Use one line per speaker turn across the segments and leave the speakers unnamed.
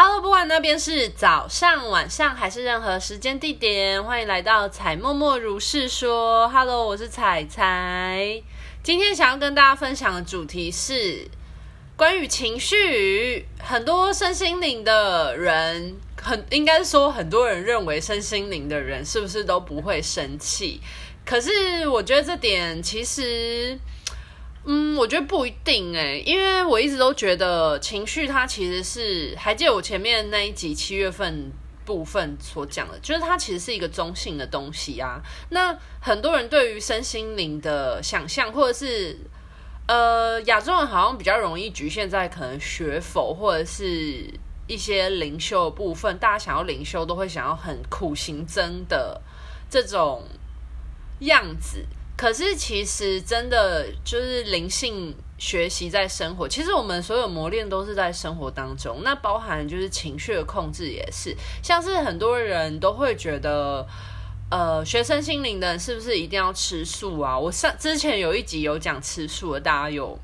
Hello，不管那边是早上、晚上还是任何时间地点，欢迎来到彩默默如是说。Hello，我是彩彩。今天想要跟大家分享的主题是关于情绪。很多身心灵的人，很应该说很多人认为身心灵的人是不是都不会生气？可是我觉得这点其实。嗯，我觉得不一定诶，因为我一直都觉得情绪它其实是，还记得我前面那一集七月份部分所讲的，就是它其实是一个中性的东西啊。那很多人对于身心灵的想象，或者是呃亚洲人好像比较容易局限在可能学佛或者是一些灵修的部分，大家想要灵修都会想要很苦行僧的这种样子。可是，其实真的就是灵性学习在生活。其实我们所有磨练都是在生活当中，那包含就是情绪的控制也是。像是很多人都会觉得，呃，学生心灵的是不是一定要吃素啊？我上之前有一集有讲吃素的，大家有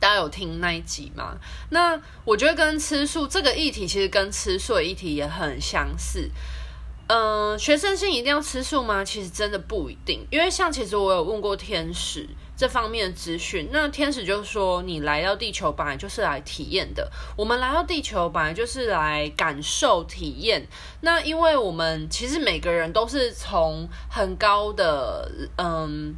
大家有听那一集吗？那我觉得跟吃素这个议题，其实跟吃素的议题也很相似。嗯，学生性一定要吃素吗？其实真的不一定，因为像其实我有问过天使这方面的资讯，那天使就说，你来到地球本来就是来体验的，我们来到地球本来就是来感受体验。那因为我们其实每个人都是从很高的嗯。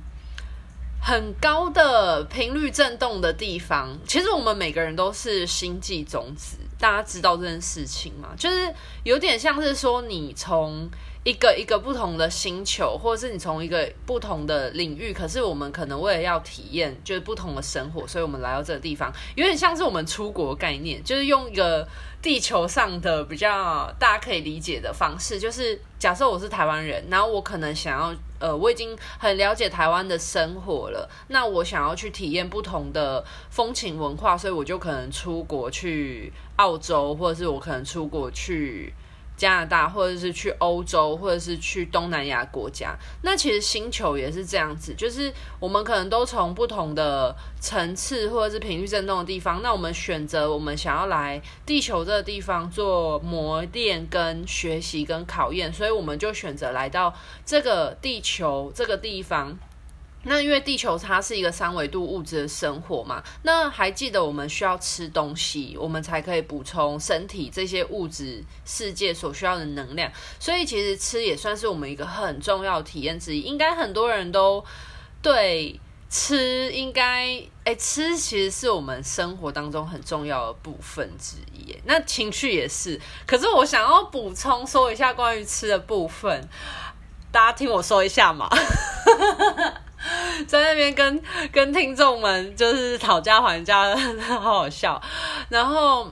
很高的频率震动的地方，其实我们每个人都是星际种子，大家知道这件事情吗？就是有点像是说，你从一个一个不同的星球，或者是你从一个不同的领域，可是我们可能为了要体验就是不同的生活，所以我们来到这个地方，有点像是我们出国概念，就是用一个地球上的比较大家可以理解的方式，就是假设我是台湾人，然后我可能想要。呃，我已经很了解台湾的生活了。那我想要去体验不同的风情文化，所以我就可能出国去澳洲，或者是我可能出国去。加拿大，或者是去欧洲，或者是去东南亚国家，那其实星球也是这样子，就是我们可能都从不同的层次或者是频率振动的地方，那我们选择我们想要来地球这个地方做磨练、跟学习、跟考验，所以我们就选择来到这个地球这个地方。那因为地球它是一个三维度物质的生活嘛，那还记得我们需要吃东西，我们才可以补充身体这些物质世界所需要的能量，所以其实吃也算是我们一个很重要的体验之一。应该很多人都对吃应该，哎，吃其实是我们生活当中很重要的部分之一。那情绪也是，可是我想要补充说一下关于吃的部分，大家听我说一下嘛。在那边跟跟听众们就是讨价还价，好好笑。然后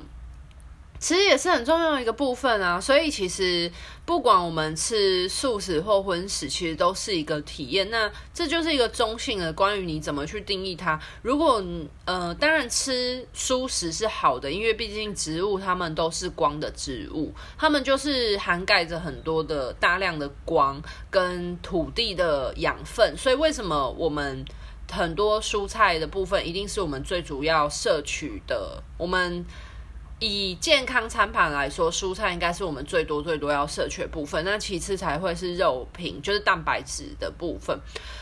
其实也是很重要的一个部分啊，所以其实不管我们吃素食或荤食，其实都是一个体验。那这就是一个中性的，关于你怎么去定义它。如果呃，当然吃素食是好的，因为毕竟植物它们都是光的植物，它们就是涵盖着很多的大量的光跟土地的养分。所以为什么我们很多蔬菜的部分一定是我们最主要摄取的？我们。以健康餐盘来说，蔬菜应该是我们最多最多要摄取的部分。那其次才会是肉品，就是蛋白质的部分。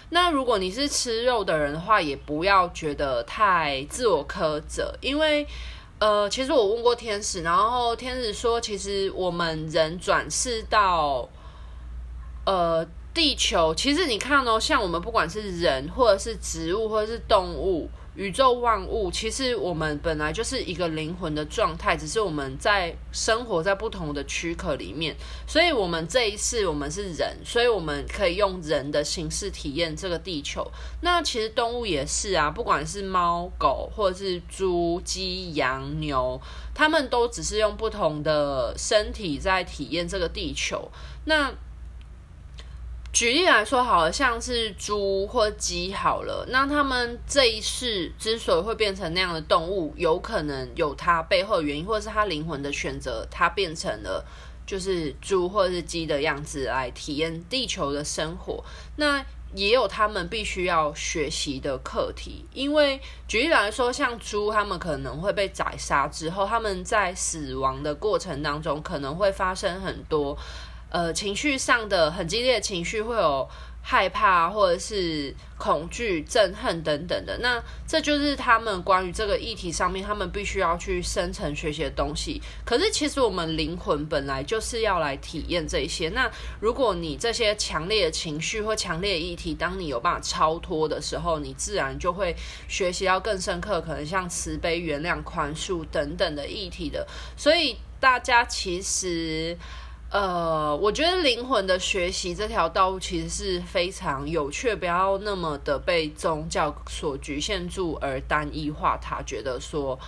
那如果你是吃肉的人的话，也不要觉得太自我苛责，因为呃，其实我问过天使，然后天使说，其实我们人转世到呃地球，其实你看哦，像我们不管是人，或者是植物，或者是动物。宇宙万物，其实我们本来就是一个灵魂的状态，只是我们在生活在不同的躯壳里面。所以，我们这一世我们是人，所以我们可以用人的形式体验这个地球。那其实动物也是啊，不管是猫狗，或者是猪、鸡、羊、牛，他们都只是用不同的身体在体验这个地球。那举例来说，好，像是猪或鸡，好了，那他们这一世之所以会变成那样的动物，有可能有它背后的原因，或者是它灵魂的选择，它变成了就是猪或者是鸡的样子来体验地球的生活。那也有他们必须要学习的课题。因为举例来说，像猪，他们可能会被宰杀之后，他们在死亡的过程当中，可能会发生很多呃情绪上的很激烈的情绪，会有。害怕或者是恐惧、憎恨等等的，那这就是他们关于这个议题上面，他们必须要去深层学习的东西。可是，其实我们灵魂本来就是要来体验这些。那如果你这些强烈的情绪或强烈的议题，当你有办法超脱的时候，你自然就会学习到更深刻，可能像慈悲、原谅、宽恕等等的议题的。所以，大家其实。呃，我觉得灵魂的学习这条道路其实是非常有趣，不要那么的被宗教所局限住而单一化他，觉得说。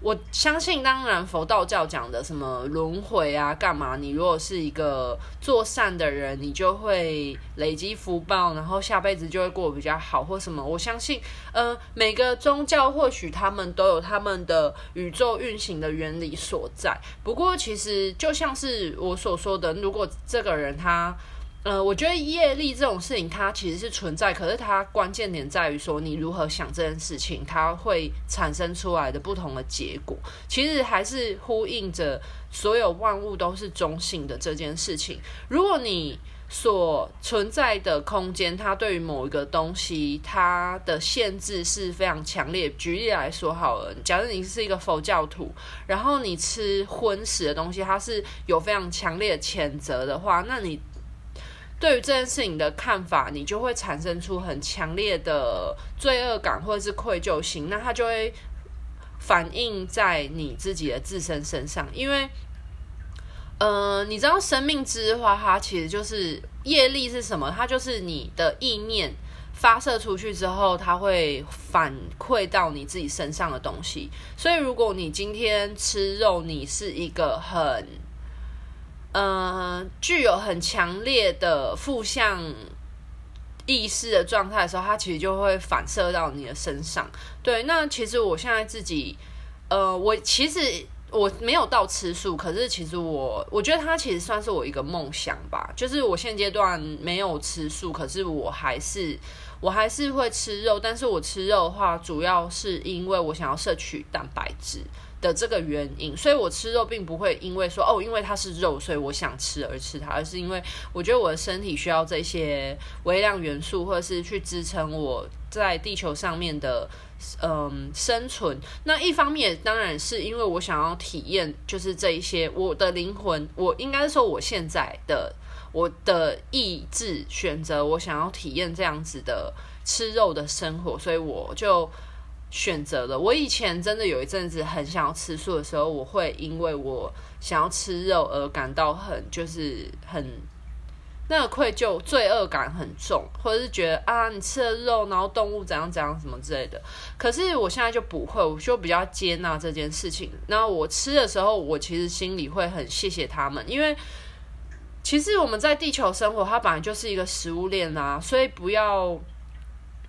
我相信，当然，佛道教讲的什么轮回啊，干嘛？你如果是一个做善的人，你就会累积福报，然后下辈子就会过比较好，或什么？我相信，呃，每个宗教或许他们都有他们的宇宙运行的原理所在。不过，其实就像是我所说的，如果这个人他。呃，我觉得业力这种事情，它其实是存在，可是它关键点在于说你如何想这件事情，它会产生出来的不同的结果，其实还是呼应着所有万物都是中性的这件事情。如果你所存在的空间，它对于某一个东西，它的限制是非常强烈。举例来说好了，假如你是一个佛教徒，然后你吃荤食的东西，它是有非常强烈的谴责的话，那你。对于这件事情的看法，你就会产生出很强烈的罪恶感或者是愧疚心，那它就会反映在你自己的自身身上。因为，呃，你知道生命之花，它其实就是业力是什么？它就是你的意念发射出去之后，它会反馈到你自己身上的东西。所以，如果你今天吃肉，你是一个很。嗯、具有很强烈的负向意识的状态的时候，它其实就会反射到你的身上。对，那其实我现在自己，呃，我其实我没有到吃素，可是其实我我觉得它其实算是我一个梦想吧。就是我现阶段没有吃素，可是我还是我还是会吃肉，但是我吃肉的话，主要是因为我想要摄取蛋白质。的这个原因，所以我吃肉并不会因为说哦，因为它是肉，所以我想吃而吃它，而是因为我觉得我的身体需要这些微量元素，或者是去支撑我在地球上面的嗯生存。那一方面当然是因为我想要体验，就是这一些我的灵魂，我应该说我现在的我的意志选择，我想要体验这样子的吃肉的生活，所以我就。选择了。我以前真的有一阵子很想要吃素的时候，我会因为我想要吃肉而感到很就是很那个愧疚、罪恶感很重，或者是觉得啊，你吃了肉，然后动物怎样怎样什么之类的。可是我现在就不会，我就比较接纳这件事情。那我吃的时候，我其实心里会很谢谢他们，因为其实我们在地球生活，它本来就是一个食物链啊，所以不要。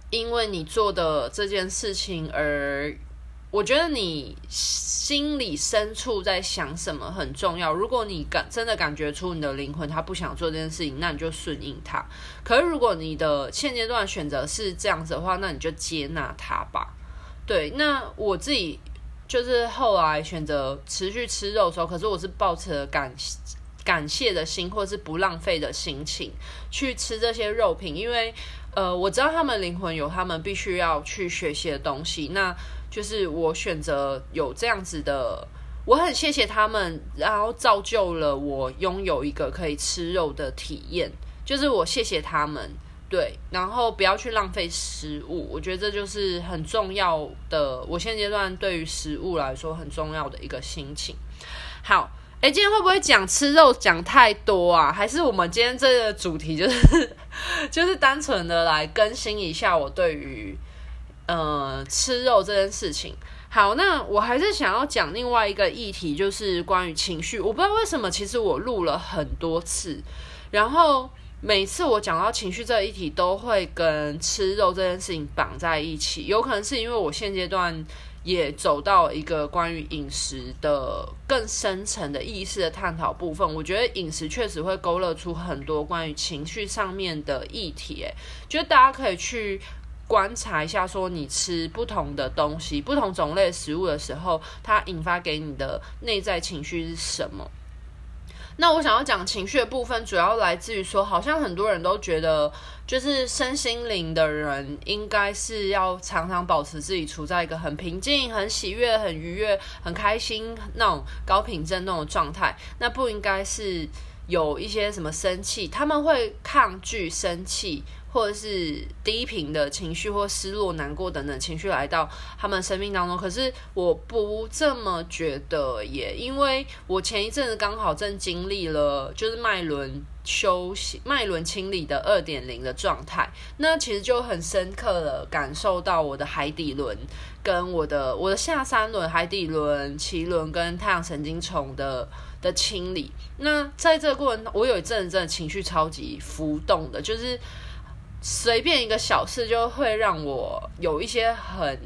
因为你做的这件事情，而我觉得你心里深处在想什么很重要。如果你感真的感觉出你的灵魂他不想做这件事情，那你就顺应他。可是如果你的现阶段选择是这样子的话，那你就接纳他吧。对，那我自己就是后来选择持续吃肉的时候，可是我是抱持了感感谢的心，或是不浪费的心情去吃这些肉品，因为。呃，我知道他们灵魂有他们必须要去学习的东西，那就是我选择有这样子的，我很谢谢他们，然后造就了我拥有一个可以吃肉的体验，就是我谢谢他们，对，然后不要去浪费食物，我觉得这就是很重要的，我现阶段对于食物来说很重要的一个心情。好。哎，今天会不会讲吃肉讲太多啊？还是我们今天这个主题就是 就是单纯的来更新一下我对于呃吃肉这件事情。好，那我还是想要讲另外一个议题，就是关于情绪。我不知道为什么，其实我录了很多次，然后每次我讲到情绪这一题，都会跟吃肉这件事情绑在一起。有可能是因为我现阶段。也走到一个关于饮食的更深层的意识的探讨部分。我觉得饮食确实会勾勒出很多关于情绪上面的议题，就，大家可以去观察一下，说你吃不同的东西、不同种类食物的时候，它引发给你的内在情绪是什么。那我想要讲情绪的部分，主要来自于说，好像很多人都觉得，就是身心灵的人应该是要常常保持自己处在一个很平静、很喜悦、很愉悦、很开心那种高频振动的状态，那不应该是有一些什么生气，他们会抗拒生气。或者是低频的情绪，或失落、难过等等情绪来到他们生命当中，可是我不这么觉得耶，因为我前一阵子刚好正经历了就是脉轮休息、脉轮清理的二点零的状态，那其实就很深刻的感受到我的海底轮跟我的我的下三轮、海底轮、脐轮跟太阳神经丛的的清理。那在这个过程，我有一阵子情绪超级浮动的，就是。随便一个小事就会让我有一些很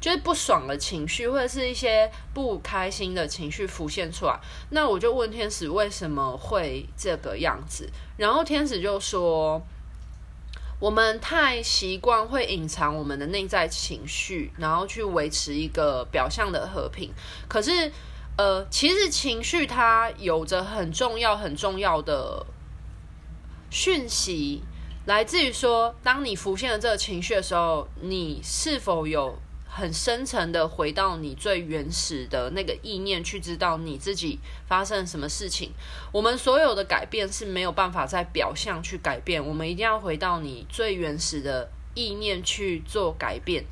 就是不爽的情绪，或者是一些不开心的情绪浮现出来。那我就问天使为什么会这个样子，然后天使就说，我们太习惯会隐藏我们的内在情绪，然后去维持一个表象的和平。可是，呃，其实情绪它有着很重要很重要的讯息。来自于说，当你浮现了这个情绪的时候，你是否有很深层的回到你最原始的那个意念，去知道你自己发生什么事情？我们所有的改变是没有办法在表象去改变，我们一定要回到你最原始的意念去做改变。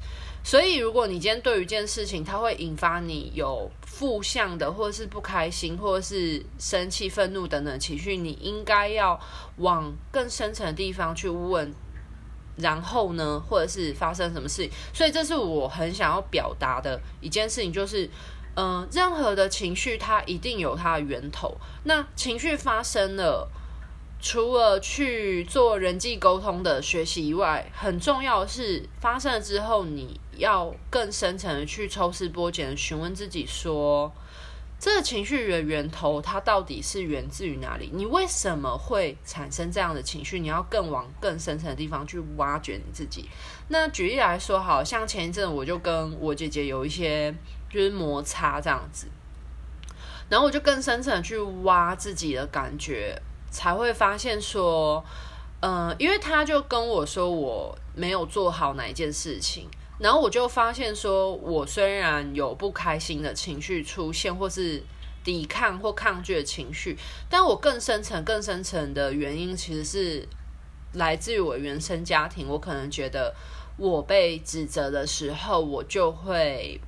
所以，如果你今天对于一件事情，它会引发你有负向的，或者是不开心，或者是生气、愤怒等等情绪，你应该要往更深层的地方去问，然后呢，或者是发生什么事情。所以，这是我很想要表达的一件事情，就是，嗯、任何的情绪它一定有它的源头。那情绪发生了。除了去做人际沟通的学习以外，很重要的是发生了之后，你要更深层的去抽丝剥茧询问自己说，这个情绪的源头它到底是源自于哪里？你为什么会产生这样的情绪？你要更往更深层的地方去挖掘你自己。那举例来说，好像前一阵我就跟我姐姐有一些就是摩擦这样子，然后我就更深层的去挖自己的感觉。才会发现说，嗯、因为他就跟我说我没有做好哪一件事情，然后我就发现说，我虽然有不开心的情绪出现，或是抵抗或抗拒的情绪，但我更深层、更深层的原因其实是来自于我原生家庭。我可能觉得我被指责的时候，我就会，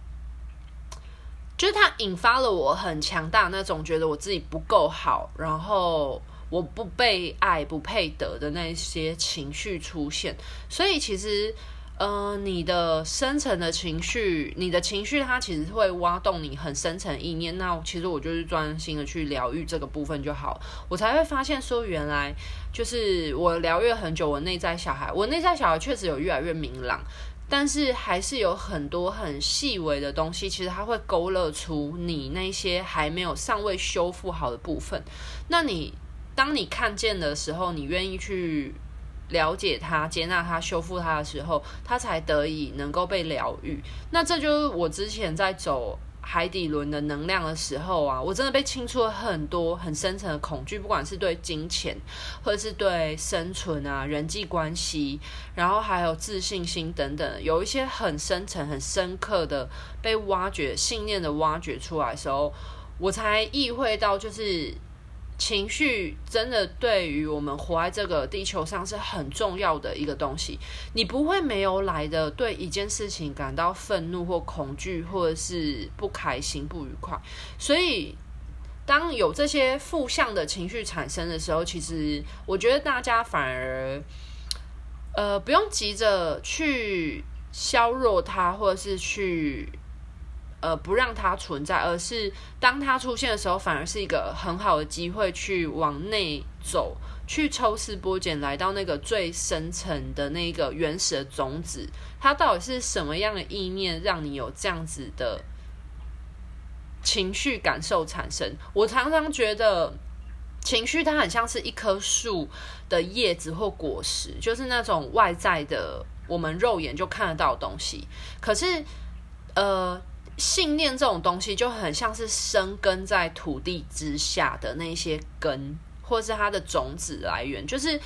就是它引发了我很强大那种觉得我自己不够好，然后。我不被爱、不配得的那些情绪出现，所以其实，呃，你的深层的情绪，你的情绪它其实会挖动你很深层意念。那其实我就是专心的去疗愈这个部分就好，我才会发现说，原来就是我疗愈很久，我内在小孩，我内在小孩确实有越来越明朗，但是还是有很多很细微的东西，其实它会勾勒出你那些还没有尚未修复好的部分。那你。当你看见的时候，你愿意去了解它、接纳它、修复它的时候，它才得以能够被疗愈。那这就是我之前在走海底轮的能量的时候啊，我真的被清出了很多很深层的恐惧，不管是对金钱，或者是对生存啊、人际关系，然后还有自信心等等，有一些很深层、很深刻的被挖掘、信念的挖掘出来的时候，我才意会到就是。情绪真的对于我们活在这个地球上是很重要的一个东西。你不会没有来的对一件事情感到愤怒或恐惧，或者是不开心、不愉快。所以，当有这些负向的情绪产生的时候，其实我觉得大家反而，呃，不用急着去削弱它，或者是去。呃不让它存在，而是当它出现的时候，反而是一个很好的机会去往内走，去抽丝剥茧，来到那个最深层的那个原始的种子，它到底是什么样的意念，让你有这样子的情绪感受产生？我常常觉得。情绪它很像是一棵树的叶子或果实，就是那种外在的我们肉眼就看得到的东西。可是，呃，信念这种东西就很像是生根在土地之下的那些根，或是它的种子来源，就是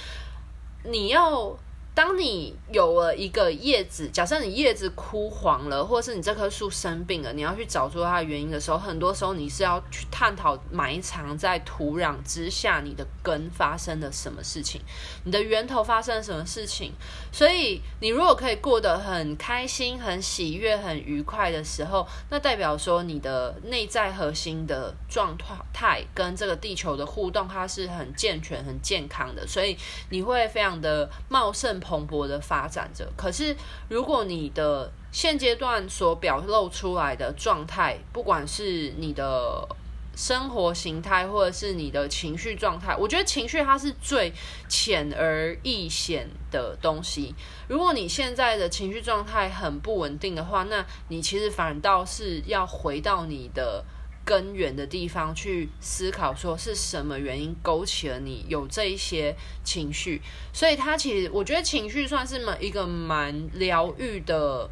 你要。当你有了一个叶子，假设你叶子枯黄了，或是你这棵树生病了，你要去找出它的原因的时候，很多时候你是要去探讨埋藏在土壤之下你的根发生了什么事情，你的源头发生了什么事情。所以，你如果可以过得很开心、很喜悦、很愉快的时候，那代表说你的内在核心的状态跟这个地球的互动，它是很健全、很健康的，所以你会非常的茂盛。蓬勃的发展着，可是如果你的现阶段所表露出来的状态，不管是你的生活形态，或者是你的情绪状态，我觉得情绪它是最浅而易显的东西。如果你现在的情绪状态很不稳定的话，那你其实反倒是要回到你的。根源的地方去思考，说是什么原因勾起了你有这一些情绪，所以它其实我觉得情绪算是一个蛮疗愈的，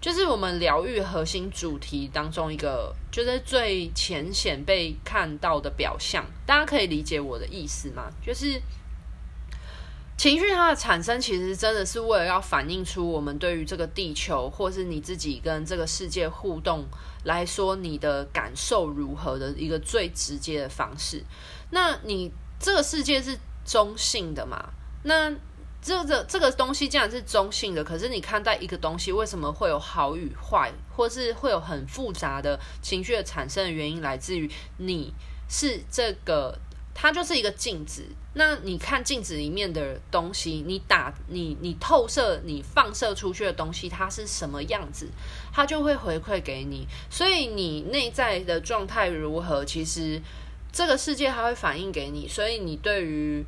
就是我们疗愈核心主题当中一个，就是最浅显被看到的表象。大家可以理解我的意思吗？就是。情绪它的产生，其实真的是为了要反映出我们对于这个地球，或是你自己跟这个世界互动来说，你的感受如何的一个最直接的方式。那你这个世界是中性的嘛？那这个这个东西既然是中性的，可是你看待一个东西，为什么会有好与坏，或是会有很复杂的情绪的产生的原因，来自于你是这个。它就是一个镜子，那你看镜子里面的东西，你打你你透射你放射出去的东西，它是什么样子，它就会回馈给你。所以你内在的状态如何，其实这个世界它会反映给你。所以你对于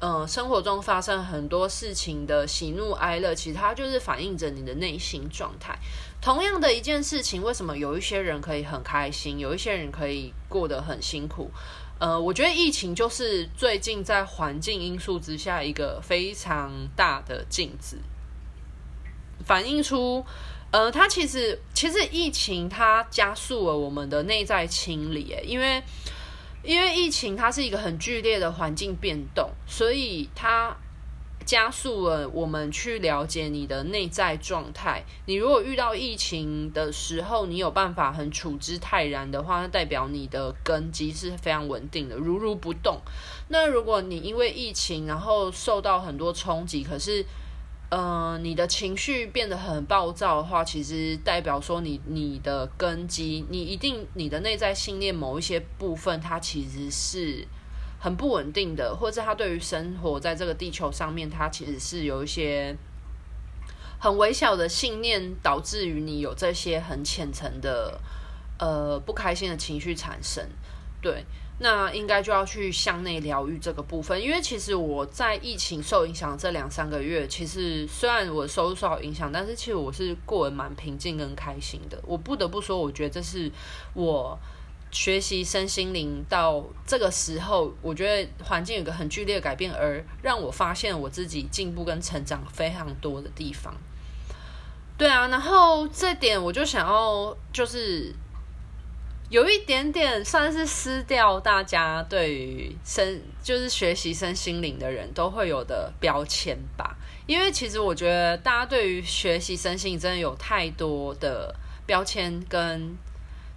呃生活中发生很多事情的喜怒哀乐，其实它就是反映着你的内心状态。同样的一件事情，为什么有一些人可以很开心，有一些人可以过得很辛苦？呃，我觉得疫情就是最近在环境因素之下一个非常大的镜子，反映出，呃，它其实其实疫情它加速了我们的内在清理，因为因为疫情它是一个很剧烈的环境变动，所以它。加速了我们去了解你的内在状态。你如果遇到疫情的时候，你有办法很处之泰然的话，那代表你的根基是非常稳定的，如如不动。那如果你因为疫情然后受到很多冲击，可是，呃，你的情绪变得很暴躁的话，其实代表说你你的根基，你一定你的内在信念某一些部分，它其实是。很不稳定的，或者他对于生活在这个地球上面，他其实是有一些很微小的信念，导致于你有这些很浅层的呃不开心的情绪产生。对，那应该就要去向内疗愈这个部分，因为其实我在疫情受影响这两三个月，其实虽然我收入受到影响，但是其实我是过得蛮平静跟开心的。我不得不说，我觉得这是我。学习身心灵到这个时候，我觉得环境有个很剧烈改变，而让我发现我自己进步跟成长非常多的地方。对啊，然后这点我就想要，就是有一点点算是撕掉大家对于身，就是学习身心灵的人都会有的标签吧。因为其实我觉得大家对于学习身心灵真的有太多的标签跟。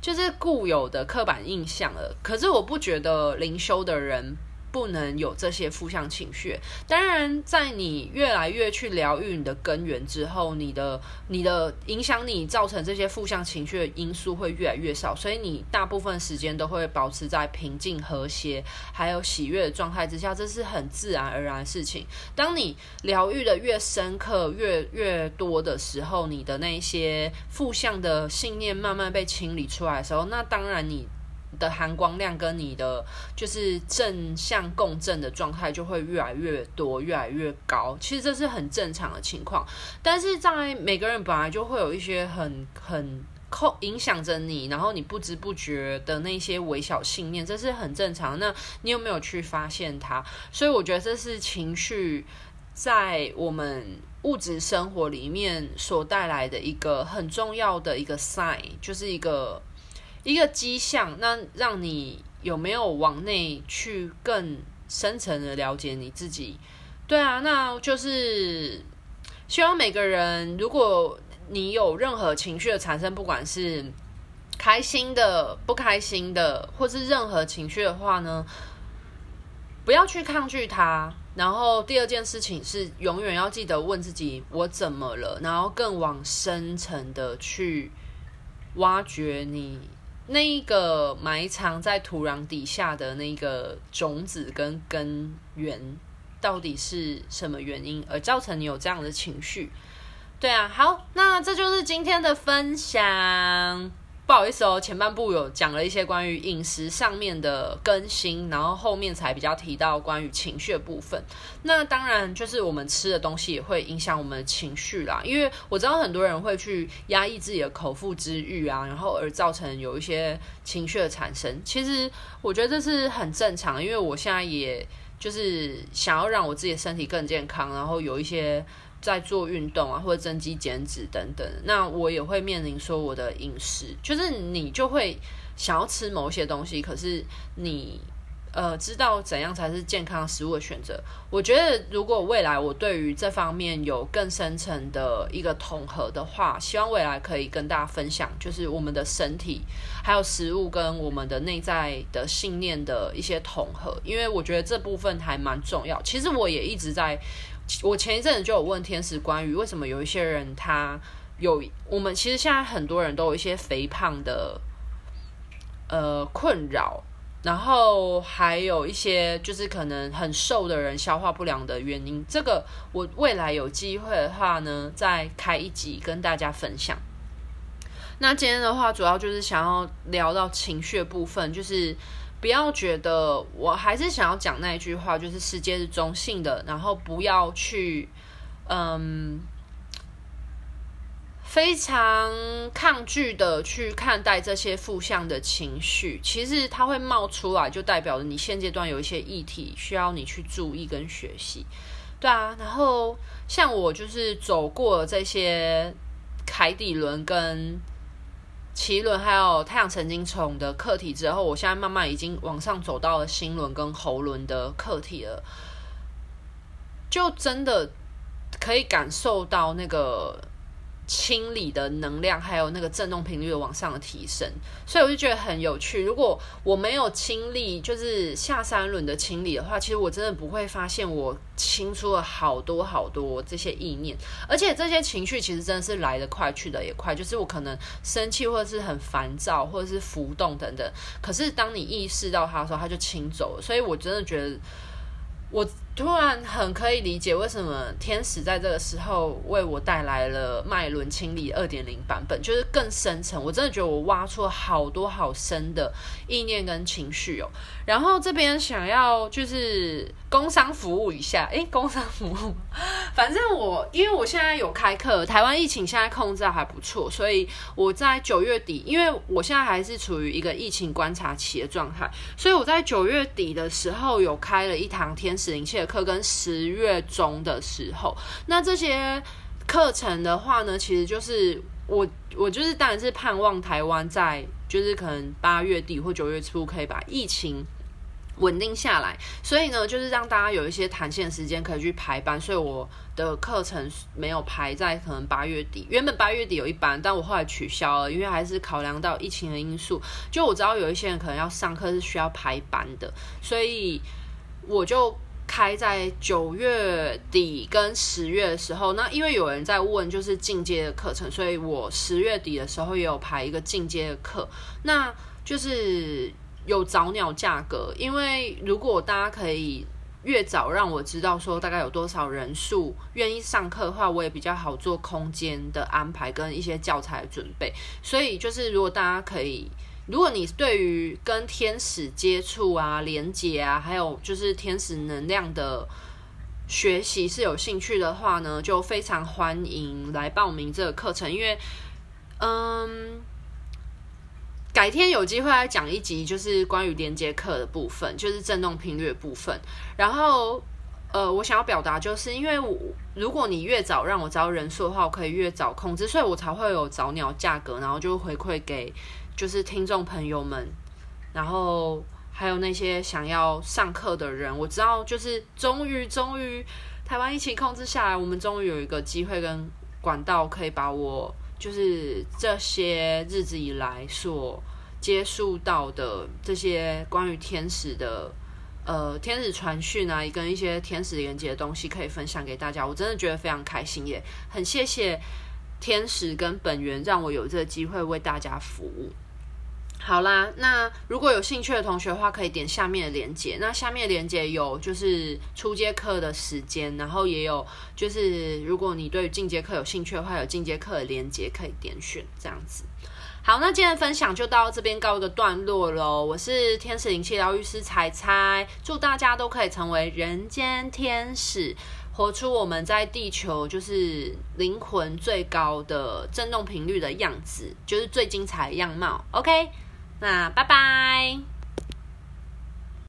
就是固有的刻板印象了，可是我不觉得灵修的人不能有这些负向情绪。当然，在你越来越去疗愈你的根源之后，你的你的影响你造成这些负向情绪的因素会越来越少，所以你大部分时间都会保持在平静、和谐还有喜悦的状态之下，这是很自然而然的事情。当你疗愈的越深刻、越越多的时候，你的那些负向的信念慢慢被清理出来的时候，那当然你。的含光量跟你的就是正向共振的状态就会越来越多，越来越高。其实这是很正常的情况，但是在每个人本来就会有一些很很扣影响着你，然后你不知不觉的那些微小信念，这是很正常。那你有没有去发现它？所以我觉得这是情绪在我们物质生活里面所带来的一个很重要的一个 sign，就是一个。一个迹象，那让你有没有往内去更深层的了解你自己？对啊，那就是希望每个人，如果你有任何情绪的产生，不管是开心的、不开心的，或是任何情绪的话呢，不要去抗拒它。然后第二件事情是，永远要记得问自己：我怎么了？然后更往深层的去挖掘你。那一个埋藏在土壤底下的那个种子跟根源，到底是什么原因而造成你有这样的情绪？对啊，好，那这就是今天的分享。不好意思哦，前半部有讲了一些关于饮食上面的更新，然后后面才比较提到关于情绪的部分。那当然就是我们吃的东西也会影响我们的情绪啦，因为我知道很多人会去压抑自己的口腹之欲啊，然后而造成有一些情绪的产生。其实我觉得这是很正常，因为我现在也就是想要让我自己的身体更健康，然后有一些。在做运动啊，或者增肌减脂等等，那我也会面临说我的饮食，就是你就会想要吃某些东西，可是你呃知道怎样才是健康食物的选择。我觉得如果未来我对于这方面有更深层的一个统合的话，希望未来可以跟大家分享，就是我们的身体还有食物跟我们的内在的信念的一些统合，因为我觉得这部分还蛮重要。其实我也一直在。我前一阵子就有问天使，关于为什么有一些人他有，我们其实现在很多人都有一些肥胖的呃困扰，然后还有一些就是可能很瘦的人消化不良的原因。这个我未来有机会的话呢，再开一集跟大家分享。那今天的话，主要就是想要聊到情绪部分，就是。不要觉得，我还是想要讲那一句话，就是世界是中性的，然后不要去，嗯，非常抗拒的去看待这些负向的情绪。其实它会冒出来，就代表着你现阶段有一些议题需要你去注意跟学习。对啊，然后像我就是走过这些海底轮跟。脐轮还有太阳神经丛的课题之后，我现在慢慢已经往上走到了心轮跟喉轮的课题了，就真的可以感受到那个。清理的能量，还有那个振动频率的往上的提升，所以我就觉得很有趣。如果我没有清理，就是下三轮的清理的话，其实我真的不会发现我清出了好多好多这些意念，而且这些情绪其实真的是来得快，去得也快。就是我可能生气，或者是很烦躁，或者是浮动等等，可是当你意识到它的时候，它就清走了。所以我真的觉得我。突然很可以理解为什么天使在这个时候为我带来了脉轮清理二点零版本，就是更深层。我真的觉得我挖出了好多好深的意念跟情绪哦。然后这边想要就是工商服务一下，诶，工商服务，反正我因为我现在有开课，台湾疫情现在控制还不错，所以我在九月底，因为我现在还是处于一个疫情观察期的状态，所以我在九月底的时候有开了一堂天使灵气课跟十月中的时候，那这些课程的话呢，其实就是我我就是当然是盼望台湾在就是可能八月底或九月初可以把疫情稳定下来，所以呢，就是让大家有一些弹性的时间可以去排班，所以我的课程没有排在可能八月底，原本八月底有一班，但我后来取消了，因为还是考量到疫情的因素，就我知道有一些人可能要上课是需要排班的，所以。我就开在九月底跟十月的时候。那因为有人在问，就是进阶的课程，所以我十月底的时候也有排一个进阶的课。那就是有早鸟价格，因为如果大家可以。越早让我知道说大概有多少人数愿意上课的话，我也比较好做空间的安排跟一些教材准备。所以就是如果大家可以，如果你对于跟天使接触啊、连接啊，还有就是天使能量的学习是有兴趣的话呢，就非常欢迎来报名这个课程，因为嗯。改天有机会来讲一集，就是关于连接课的部分，就是振动频率的部分。然后，呃，我想要表达就是，因为如果你越早让我知道人数的话，我可以越早控制，所以我才会有早鸟价格，然后就回馈给就是听众朋友们，然后还有那些想要上课的人。我知道，就是终于终于台湾疫情控制下来，我们终于有一个机会跟管道可以把我。就是这些日子以来所接触到的这些关于天使的呃天使传讯啊，跟一些天使连接的东西可以分享给大家，我真的觉得非常开心，也很谢谢天使跟本源让我有这个机会为大家服务。好啦，那如果有兴趣的同学的话，可以点下面的链接。那下面的链接有就是初阶课的时间，然后也有就是如果你对进阶课有兴趣的话，有进阶课的链接可以点选这样子。好，那今天的分享就到这边告一个段落喽。我是天使灵气疗愈师采采，祝大家都可以成为人间天使，活出我们在地球就是灵魂最高的振动频率的样子，就是最精彩的样貌。OK。那拜拜。